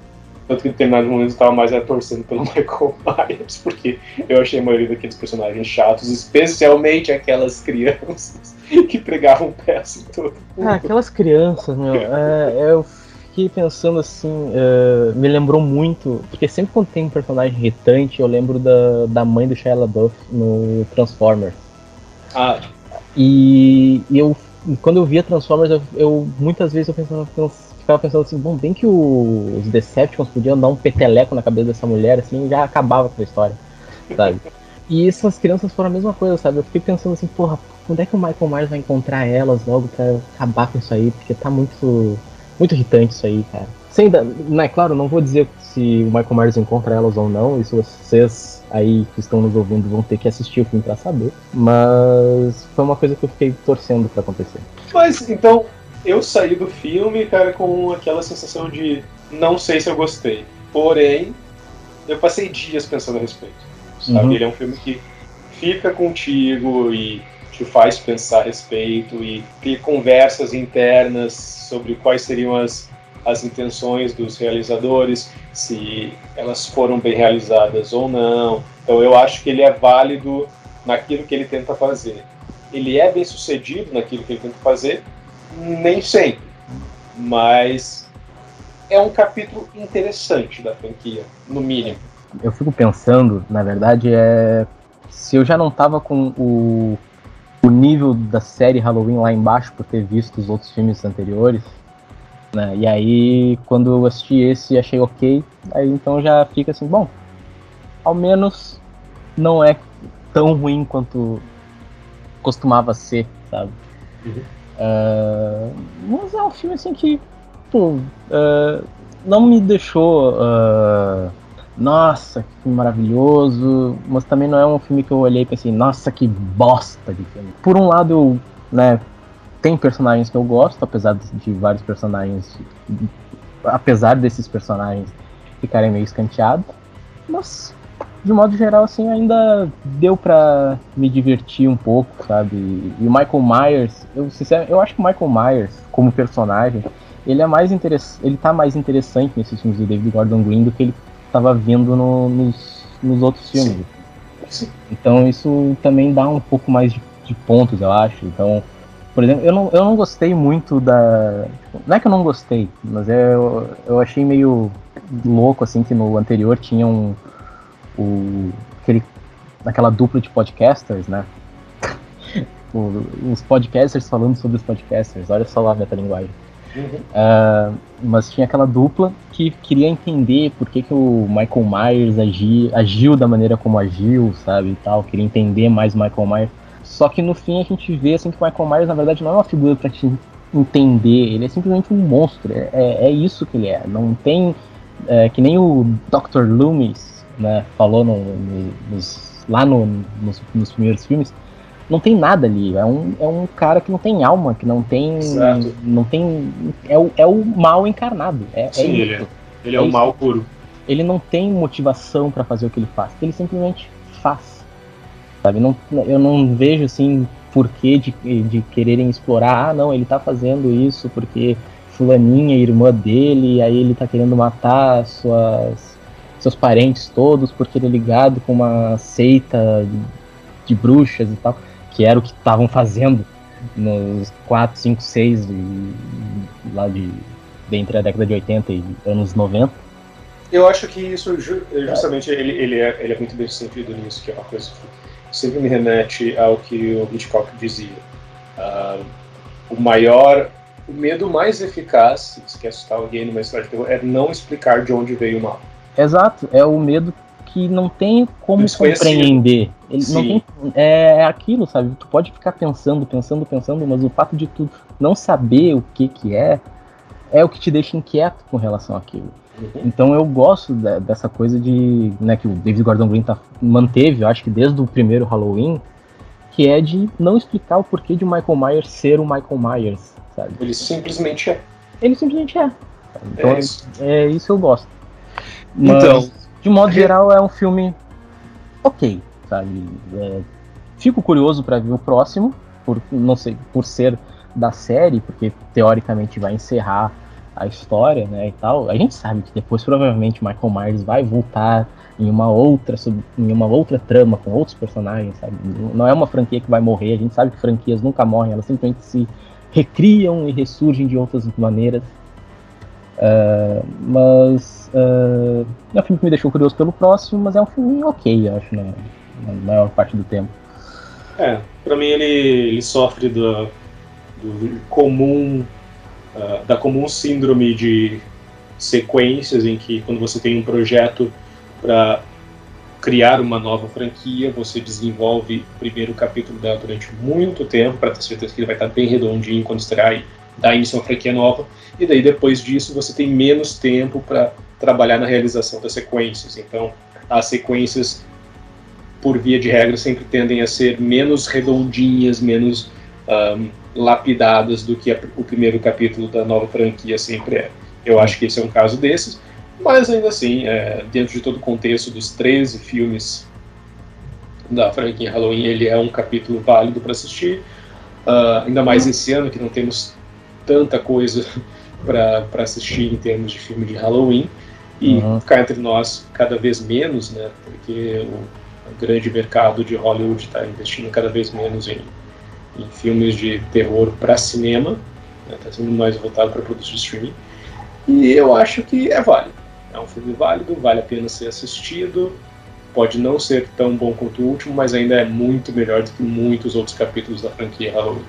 Speaker 2: Tanto que em determinados momentos eu estava mais é, torcendo pelo Michael Myers, porque eu achei a maioria daqueles personagens chatos, especialmente aquelas crianças que pregavam peça em todo mundo.
Speaker 1: Ah, aquelas crianças, meu. É, eu fiquei pensando assim, uh, me lembrou muito, porque sempre quando tem um personagem irritante, eu lembro da, da mãe do Shia LaBeouf no Transformers.
Speaker 2: Ah.
Speaker 1: E, e eu, quando eu via Transformers, eu, eu muitas vezes eu pensava, ficava pensando assim, bom, bem que os Decepticons podiam dar um peteleco na cabeça dessa mulher, assim, já acabava com a história, sabe? E essas crianças foram a mesma coisa, sabe? Eu fiquei pensando assim, porra, quando é que o Michael Myers vai encontrar elas logo pra acabar com isso aí? Porque tá muito muito irritante isso aí, cara. Sem, né, claro, não vou dizer se o Michael Myers encontra elas ou não, isso vocês aí que estão nos ouvindo vão ter que assistir o filme para saber. Mas foi uma coisa que eu fiquei torcendo para acontecer.
Speaker 2: Mas então, eu saí do filme, cara, com aquela sensação de não sei se eu gostei. Porém, eu passei dias pensando a respeito. Sabe? Uhum. Ele é um filme que fica contigo e te faz pensar a respeito e ter conversas internas sobre quais seriam as, as intenções dos realizadores, se elas foram bem realizadas ou não. Então eu acho que ele é válido naquilo que ele tenta fazer. Ele é bem sucedido naquilo que ele tenta fazer, nem sempre, mas é um capítulo interessante da franquia, no mínimo.
Speaker 1: Eu fico pensando, na verdade, é se eu já não estava com o o nível da série Halloween lá embaixo por ter visto os outros filmes anteriores. Né? E aí, quando eu assisti esse achei ok, aí então já fica assim, bom, ao menos não é tão ruim quanto costumava ser, sabe? Uhum. Uh, mas é um filme assim que, pô, uh, não me deixou. Uh, nossa, que filme maravilhoso, mas também não é um filme que eu olhei e pensei, nossa, que bosta de filme. Por um lado, eu, né, tem personagens que eu gosto, apesar de vários personagens, apesar desses personagens ficarem meio escanteados, mas de modo geral, assim, ainda deu pra me divertir um pouco, sabe? E o Michael Myers, eu, eu acho que o Michael Myers, como personagem, ele é mais interessante, ele tá mais interessante nesses filmes do David Gordon Green do que ele estava vendo no, nos, nos outros filmes. Sim. Sim. Então isso também dá um pouco mais de, de, pontos, eu acho. Então, por exemplo, eu não, eu não gostei muito da. Não é que eu não gostei, mas é, eu, eu achei meio louco assim que no anterior tinha um. O, aquele, aquela dupla de podcasters, né? os podcasters falando sobre os podcasters, olha só lá a metalinguagem. Uhum. Uh, mas tinha aquela dupla que queria entender por que, que o Michael Myers agi, agiu da maneira como agiu, sabe, e tal. Queria entender mais o Michael Myers. Só que no fim a gente vê assim que o Michael Myers na verdade não é uma figura para te entender, ele é simplesmente um monstro. É, é, é isso que ele é. Não tem é, que nem o Dr. Loomis né, falou no, no, nos, lá no, nos, nos primeiros filmes não tem nada ali. É um, é um cara que não tem alma, que não tem. Certo. Não tem. É o, é o mal encarnado. É, é
Speaker 2: Sim, é ele, é, ele é, é o mal puro.
Speaker 1: Ele não tem motivação para fazer o que ele faz. Ele simplesmente faz. Sabe? Não, eu não vejo assim porquê de, de quererem explorar. Ah, não, ele tá fazendo isso porque fulaninha, irmã dele, aí ele tá querendo matar suas, seus parentes todos porque ele é ligado com uma seita de bruxas e tal que era o que estavam fazendo nos 4, 5, 6 lá de entre a década de 80 e anos 90.
Speaker 2: Eu acho que isso justamente ele, ele, é, ele é muito bem sentido nisso, que é uma coisa que sempre me remete ao que o Hitchcock dizia. Uh, o maior o medo mais eficaz, se você quer assustar alguém numa história de terror, é não explicar de onde veio o mal.
Speaker 1: Exato, é o medo que não tem como compreender. Ele Sim. não tem, é, é aquilo, sabe? Tu pode ficar pensando, pensando, pensando, mas o fato de tu não saber o que que é, é o que te deixa inquieto com relação àquilo. Uhum. Então eu gosto de, dessa coisa de, né, que o David Gordon Green tá, manteve, eu acho que desde o primeiro Halloween, que é de não explicar o porquê de Michael Myers ser o Michael Myers, sabe?
Speaker 2: Ele simplesmente é.
Speaker 1: Ele simplesmente é. Então é isso, é, isso eu gosto. Mas, então, de modo geral, é um filme ok, sabe? É, fico curioso para ver o próximo, por não sei, por ser da série, porque teoricamente vai encerrar a história, né, e tal. A gente sabe que depois provavelmente Michael Myers vai voltar em uma outra em uma outra trama com outros personagens, sabe? Não é uma franquia que vai morrer. A gente sabe que franquias nunca morrem, elas simplesmente se recriam e ressurgem de outras maneiras. Uh, mas uh, é um filme que me deixou curioso pelo próximo, mas é um filme ok, eu acho, na, na maior parte do tempo.
Speaker 2: É, pra mim ele, ele sofre do, do comum, uh, da comum síndrome de sequências em que quando você tem um projeto para criar uma nova franquia, você desenvolve o primeiro capítulo dela durante muito tempo para ter certeza que ele vai estar bem redondinho quando estrear dar início a uma franquia nova, e daí depois disso você tem menos tempo para trabalhar na realização das sequências. Então, as sequências, por via de regra, sempre tendem a ser menos redondinhas, menos um, lapidadas do que a, o primeiro capítulo da nova franquia sempre é. Eu acho que esse é um caso desses. Mas ainda assim, é, dentro de todo o contexto dos 13 filmes da franquia Halloween, ele é um capítulo válido para assistir. Uh, ainda mais esse ano que não temos tanta coisa para assistir em termos de filme de Halloween. E uhum. ficar entre nós cada vez menos, né? Porque o grande mercado de Hollywood está investindo cada vez menos em, em filmes de terror para cinema. Está né, tá sendo mais voltado para produtos de streaming. E eu acho que é válido. É um filme válido, vale a pena ser assistido. Pode não ser tão bom quanto o último, mas ainda é muito melhor do que muitos outros capítulos da franquia Halloween.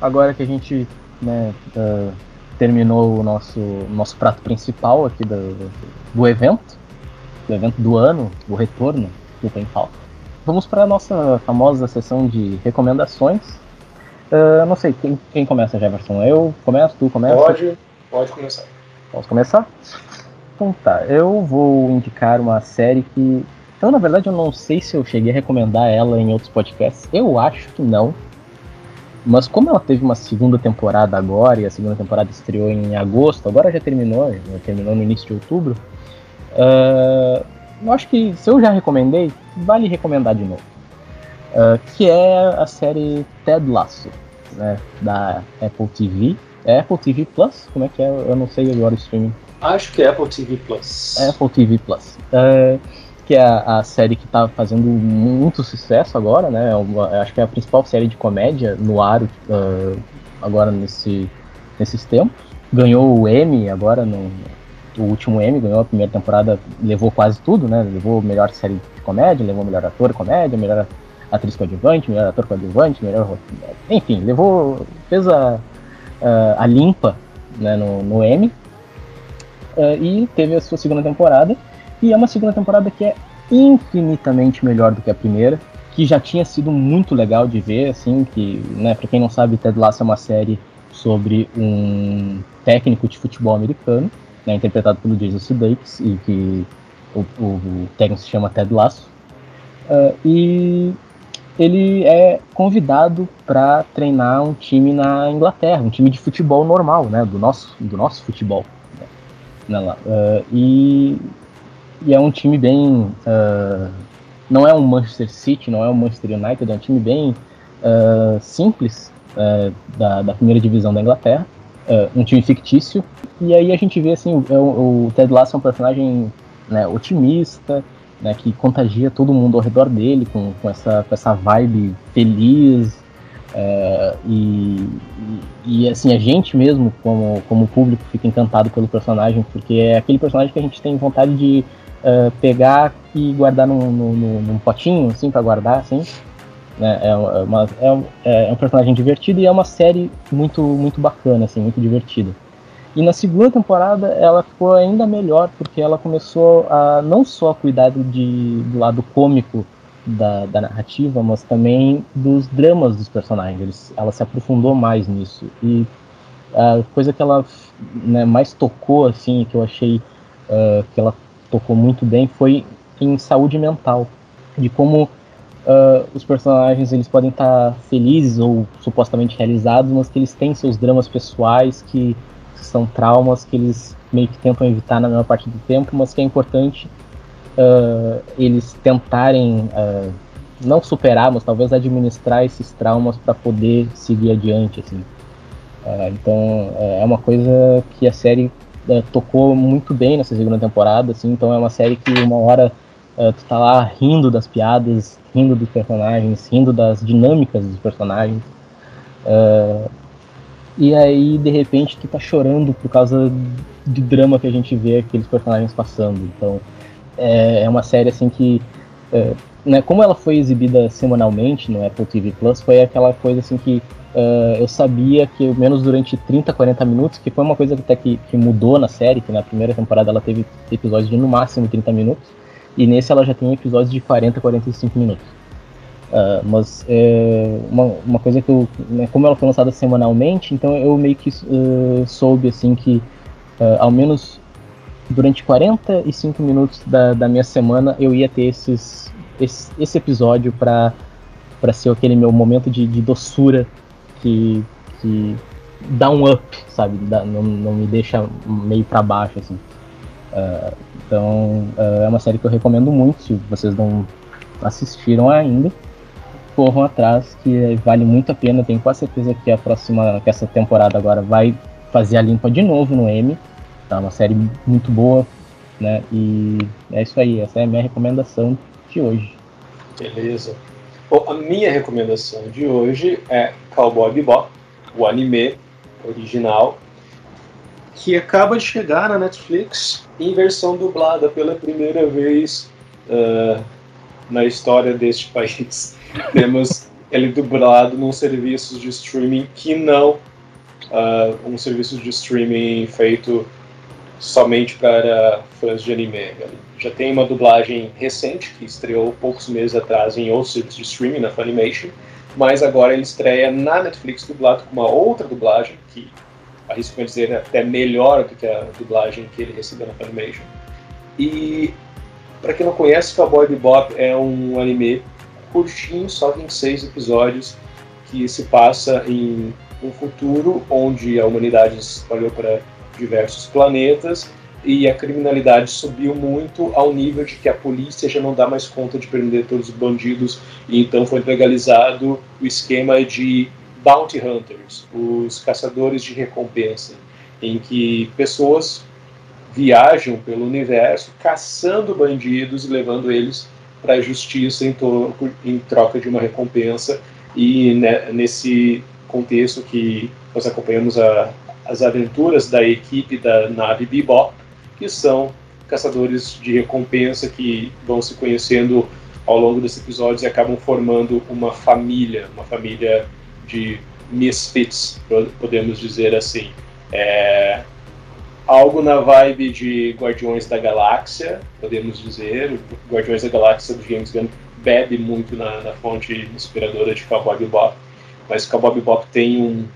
Speaker 1: Agora que a gente né, uh, terminou o nosso, nosso prato principal aqui do, do evento, do evento do ano, o retorno do Tem Falta, vamos para a nossa famosa sessão de recomendações. Uh, não sei, quem, quem começa, Jefferson? Eu começo? Tu começa?
Speaker 2: Pode, pode começar.
Speaker 1: Posso começar? Então tá, eu vou indicar uma série que. Então, na verdade, eu não sei se eu cheguei a recomendar ela em outros podcasts. Eu acho que não. Mas como ela teve uma segunda temporada agora, e a segunda temporada estreou em agosto, agora já terminou, já terminou no início de outubro, uh, eu acho que se eu já recomendei, vale recomendar de novo. Uh, que é a série Ted Lasso, né, da Apple TV. É Apple TV Plus? Como é que é? Eu não sei agora o streaming.
Speaker 2: Acho que é Apple TV Plus.
Speaker 1: Apple TV Plus. Uh, que é a, a série que está fazendo muito sucesso agora, né? É uma, acho que é a principal série de comédia no ar uh, agora nesse, nesses tempos. Ganhou o Emmy agora, no, o último Emmy, ganhou a primeira temporada, levou quase tudo, né? Levou melhor série de comédia, levou melhor ator comédia, melhor atriz coadjuvante, melhor ator coadjuvante, melhor. Enfim, levou. fez a, a, a limpa né, no, no Emmy. Uh, e teve a sua segunda temporada. E é uma segunda temporada que é infinitamente melhor do que a primeira, que já tinha sido muito legal de ver, assim, que, né, para quem não sabe, Ted Lasso é uma série sobre um técnico de futebol americano, né, interpretado pelo Jason Sudeikis, e que o, o, o técnico se chama Ted Lasso. Uh, e ele é convidado para treinar um time na Inglaterra, um time de futebol normal, né, do nosso, do nosso futebol. Né, uh, e e é um time bem. Uh, não é um Manchester City, não é um Manchester United, é um time bem uh, simples uh, da, da, primeira divisão da Inglaterra. um time fictício. E aí a gente vê assim: o, o Ted Lasso é um personagem né, otimista, né, que contagia todo mundo ao redor dele com, com, essa, com essa vibe feliz. E, e, assim, a gente mesmo, como, como público, fica encantado pelo personagem, porque é aquele personagem que a gente tem vontade de uh, pegar e guardar num, num, num potinho, assim, para guardar, assim. Né? É, uma, é, é um personagem divertido e é uma série muito, muito bacana, assim, muito divertida. E na segunda temporada ela ficou ainda melhor, porque ela começou a não só cuidar de, do lado cômico da, da narrativa, mas também dos dramas dos personagens. Ela se aprofundou mais nisso. E a coisa que ela né, mais tocou, assim, que eu achei uh, que ela tocou muito bem, foi em saúde mental. De como uh, os personagens eles podem estar felizes ou supostamente realizados, mas que eles têm seus dramas pessoais que são traumas que eles meio que tentam evitar na maior parte do tempo, mas que é importante uh, eles tentarem uh, não superar, mas talvez administrar esses traumas para poder seguir adiante, assim. Então é uma coisa que a série tocou muito bem nessa segunda temporada, assim. Então é uma série que uma hora tu tá lá rindo das piadas, rindo dos personagens, rindo das dinâmicas dos personagens. Uh, e aí, de repente, tu tá chorando por causa do drama que a gente vê aqueles personagens passando. Então, é, é uma série assim que. É, né, como ela foi exibida semanalmente no Apple TV Plus, foi aquela coisa assim que uh, eu sabia que, menos durante 30, 40 minutos, que foi uma coisa que até que, que mudou na série, que na primeira temporada ela teve episódios de no máximo 30 minutos, e nesse ela já tem episódios de 40, 45 minutos. Uh, mas é uma, uma coisa que eu, né, como ela foi lançada semanalmente, então eu meio que uh, soube assim que ao menos durante 45 minutos da, da minha semana eu ia ter esses, esse, esse episódio para ser aquele meu momento de, de doçura que, que dá um up, sabe? Dá, não, não me deixa meio para baixo assim. então é uma série que eu recomendo muito se vocês não assistiram ainda corram atrás, que vale muito a pena. Tenho quase certeza que a próxima, que essa temporada agora vai fazer a limpa de novo no M. Tá uma série muito boa, né? E é isso aí, essa é a minha recomendação de hoje.
Speaker 2: Beleza. Bom, a minha recomendação de hoje é Cowboy Bebop, o anime original, que acaba de chegar na Netflix em versão dublada pela primeira vez uh, na história deste país temos ele dublado num serviço de streaming que não uh, um serviço de streaming feito somente para fãs de anime. Ele já tem uma dublagem recente que estreou poucos meses atrás em outro serviço de streaming na Funimation, mas agora ele estreia na Netflix dublado com uma outra dublagem que arrisco dizer até melhor do que a dublagem que ele recebeu na Funimation. E para quem não conhece, Cowboy Bebop é um anime curtinho, só 26 episódios, que se passa em um futuro onde a humanidade espalhou para diversos planetas e a criminalidade subiu muito ao nível de que a polícia já não dá mais conta de prender todos os bandidos e então foi legalizado o esquema de bounty hunters, os caçadores de recompensa, em que pessoas viajam pelo universo caçando bandidos e levando eles para a justiça em, em, troca de uma recompensa. E né, nesse contexto que nós acompanhamos a, as aventuras da equipe da nave Bebop, que são caçadores de recompensa que vão se conhecendo ao longo desses episódios e acabam formando uma família, uma família de misfits, podemos dizer assim. É, algo na vibe de Guardiões da Galáxia, podemos dizer. Guardiões da Galáxia do James Gunn bebe muito na, na fonte inspiradora de Cowboy Bebop, mas Cowboy Bebop tem um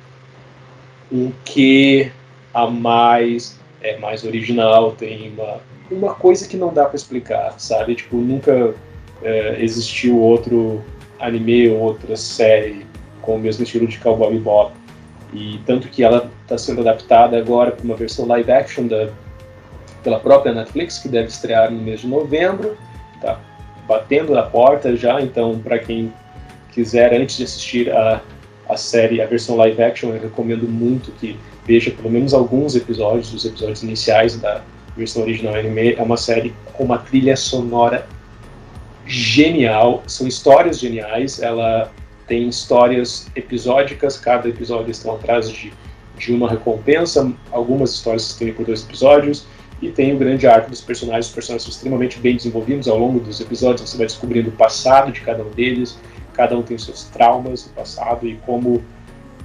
Speaker 2: um que a mais é mais original, tem uma uma coisa que não dá para explicar, sabe? Tipo, nunca é, existiu outro anime ou outra série com o mesmo estilo de Cowboy Bebop. E tanto que ela está sendo adaptada agora para uma versão live action da, pela própria Netflix, que deve estrear no mês de novembro. Tá batendo na porta já, então para quem quiser antes de assistir a, a série, a versão live action, eu recomendo muito que veja pelo menos alguns episódios, os episódios iniciais da versão original anime. É uma série com uma trilha sonora genial, são histórias geniais. Ela tem histórias episódicas, cada episódio estão atrás de, de uma recompensa. Algumas histórias se estendem por dois episódios. E tem o grande arco dos personagens, os personagens são extremamente bem desenvolvidos ao longo dos episódios. Você vai descobrindo o passado de cada um deles, cada um tem seus traumas do passado e como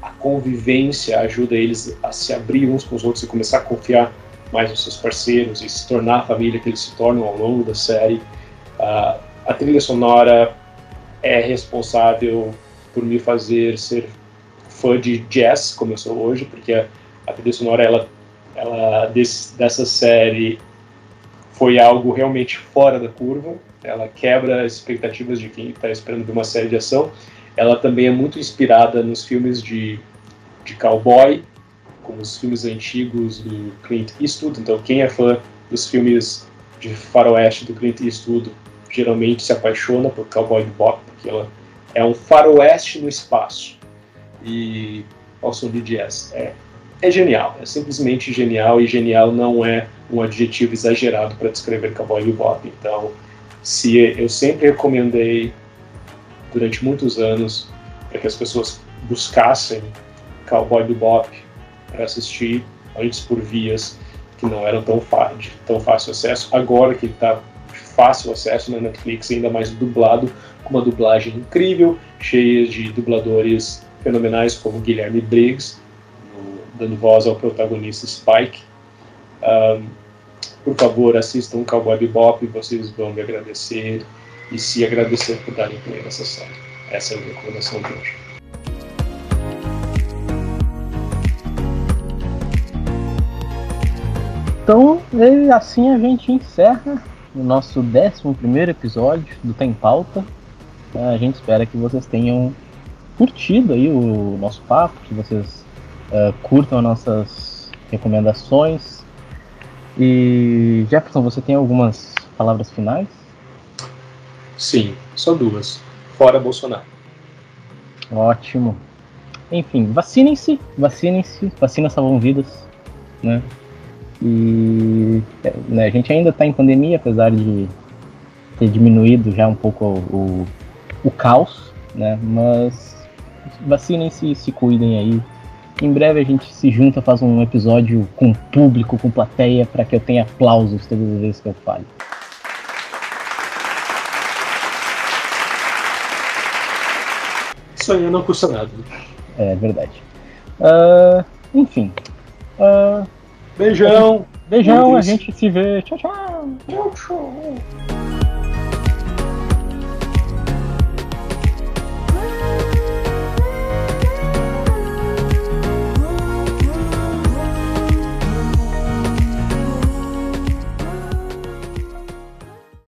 Speaker 2: a convivência ajuda eles a se abrir uns com os outros e começar a confiar mais nos seus parceiros e se tornar a família que eles se tornam ao longo da série. Uh, a trilha sonora é responsável por me fazer ser fã de jazz, como eu sou hoje, porque a, a trilha sonora ela, ela desse, dessa série foi algo realmente fora da curva. Ela quebra as expectativas de quem está esperando ver uma série de ação. Ela também é muito inspirada nos filmes de, de cowboy, como os filmes antigos do Clint Eastwood. Então, quem é fã dos filmes de faroeste do Clint Eastwood geralmente se apaixona por Cowboy Bebop, porque ela é um faroeste no espaço. E ao som de jazz. É, é genial, é simplesmente genial, e genial não é um adjetivo exagerado para descrever Cowboy Bebop. Então, se eu sempre recomendei durante muitos anos para que as pessoas buscassem Cowboy Bebop para assistir antes por vias que não eram tão, de tão fácil acesso. Agora que está fácil acesso na Netflix, ainda mais dublado, com uma dublagem incrível, cheia de dubladores fenomenais como Guilherme Briggs, dando voz ao protagonista Spike. Um, por favor, assistam Cowboy Bebop, vocês vão me agradecer e se agradecer por darem play nessa série. Essa é a minha recomendação de hoje.
Speaker 1: Então, assim a gente encerra o nosso 11 episódio do Tem Pauta. A gente espera que vocês tenham curtido aí o nosso papo, que vocês uh, curtam as nossas recomendações. E Jefferson, você tem algumas palavras finais?
Speaker 2: Sim, só duas. Fora Bolsonaro.
Speaker 1: Ótimo. Enfim, vacinem-se, vacinem-se, vacinas salvam vidas, né? E né, a gente ainda está em pandemia, apesar de ter diminuído já um pouco o, o, caos, né? Mas vacinem-se se cuidem aí. Em breve a gente se junta, faz um episódio com público, com plateia, para que eu tenha aplausos todas as vezes que eu fale.
Speaker 2: Sonhar não custa nada.
Speaker 1: É verdade. Uh, enfim. Uh,
Speaker 2: Beijão.
Speaker 1: Beijão, a gente se vê. Tchau, tchau. Tchau, tchau.